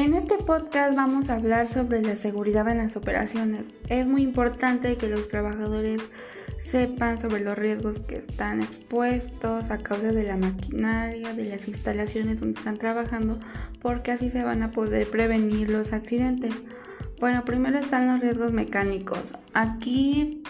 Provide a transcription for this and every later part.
En este podcast vamos a hablar sobre la seguridad en las operaciones. Es muy importante que los trabajadores sepan sobre los riesgos que están expuestos a causa de la maquinaria, de las instalaciones donde están trabajando, porque así se van a poder prevenir los accidentes. Bueno, primero están los riesgos mecánicos. Aquí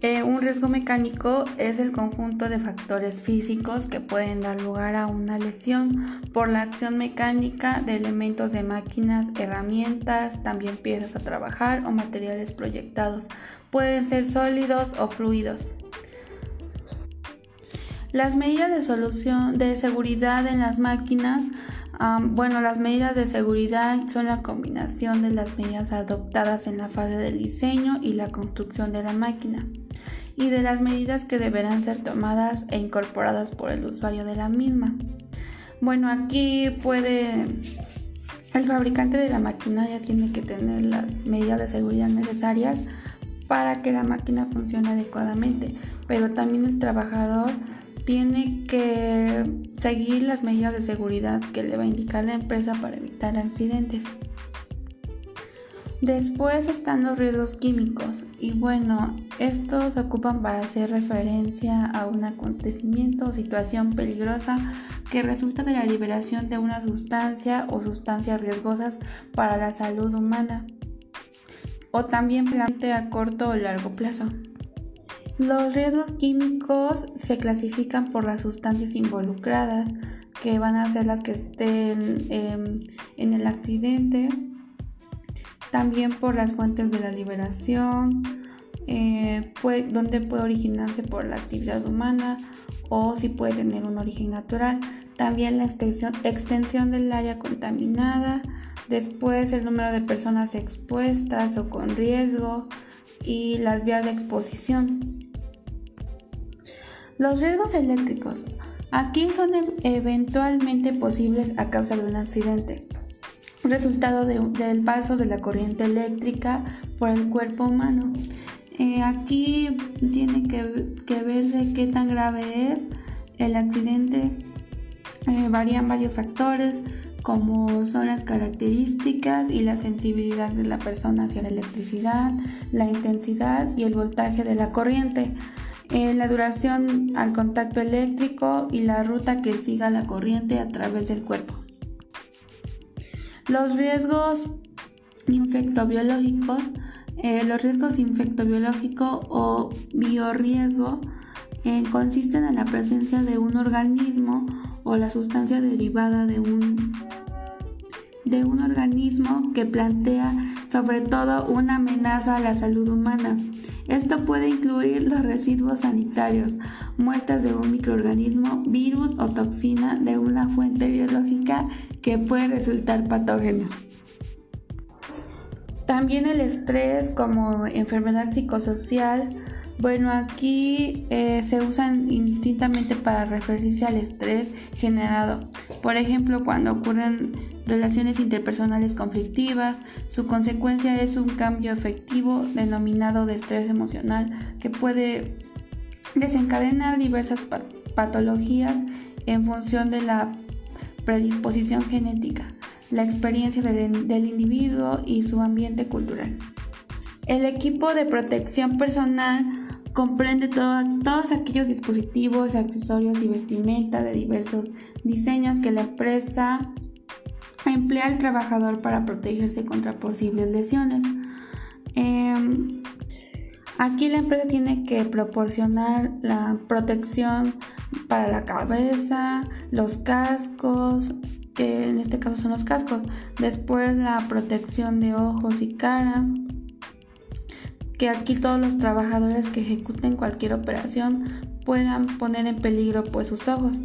eh, un riesgo mecánico es el conjunto de factores físicos que pueden dar lugar a una lesión por la acción mecánica de elementos de máquinas, herramientas, también piezas a trabajar o materiales proyectados. Pueden ser sólidos o fluidos. Las medidas de solución de seguridad en las máquinas bueno, las medidas de seguridad son la combinación de las medidas adoptadas en la fase del diseño y la construcción de la máquina y de las medidas que deberán ser tomadas e incorporadas por el usuario de la misma. Bueno, aquí puede el fabricante de la máquina ya tiene que tener las medidas de seguridad necesarias para que la máquina funcione adecuadamente, pero también el trabajador tiene que seguir las medidas de seguridad que le va a indicar la empresa para evitar accidentes. Después están los riesgos químicos y bueno, estos se ocupan para hacer referencia a un acontecimiento o situación peligrosa que resulta de la liberación de una sustancia o sustancias riesgosas para la salud humana o también a corto o largo plazo. Los riesgos químicos se clasifican por las sustancias involucradas que van a ser las que estén em, en el accidente también por las fuentes de la liberación, eh, donde puede originarse por la actividad humana o si puede tener un origen natural. También la extensión del área contaminada, después el número de personas expuestas o con riesgo y las vías de exposición. Los riesgos eléctricos. Aquí son eventualmente posibles a causa de un accidente resultado del paso de la corriente eléctrica por el cuerpo humano. Eh, aquí tiene que, ver de qué tan grave es el accidente. Eh, varían varios factores como son las características y la sensibilidad de la persona hacia la electricidad, la intensidad y el voltaje de la corriente, la duración al contacto eléctrico y la ruta que siga la corriente a través del cuerpo. Los riesgos infectobiológicos, eh, los riesgos infectobiológico o biorriesgo eh, consisten en la presencia de un organismo o la sustancia derivada de un, de un organismo que plantea sobre todo una amenaza a la salud humana. Esto puede incluir los residuos sanitarios, muestras de un microorganismo, virus o toxina de una fuente biológica que puede resultar patógena. También el estrés como enfermedad psicosocial. Bueno, aquí eh, se usan indistintamente para referirse al estrés generado. Por ejemplo, cuando ocurren relaciones interpersonales conflictivas, su consecuencia es un cambio efectivo denominado de estrés emocional que puede desencadenar diversas patologías en función de la predisposición genética, la experiencia del, individuo y su ambiente cultural. El equipo de protección personal comprende todos aquellos dispositivos, accesorios y vestimenta de diversos diseños que la empresa emplea al trabajador para protegerse contra posibles lesiones. Em, aquí la empresa tiene que proporcionar la protección para la cabeza, los cascos, que en este caso son los cascos, después la protección de ojos y cara, que aquí todos los trabajadores que ejecuten cualquier operación puedan poner en peligro pues sus ojos.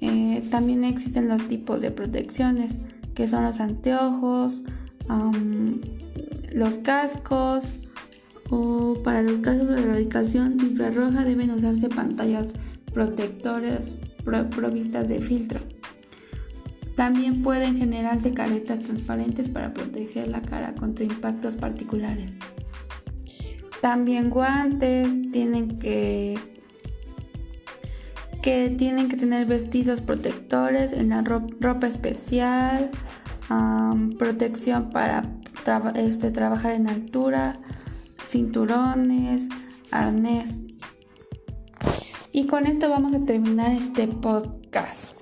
Eh, también existen los tipos de protecciones, que son los anteojos, los cascos, o para los casos de radicación infrarroja deben usarse pantallas protectores provistas de filtro. También pueden generarse caretas transparentes para proteger la cara contra impactos particulares. También guantes, tienen que que tienen que tener vestidos protectores en la ropa, ropa especial, protección para este, trabajar en altura, cinturones, arnés. Y con esto vamos a terminar este podcast.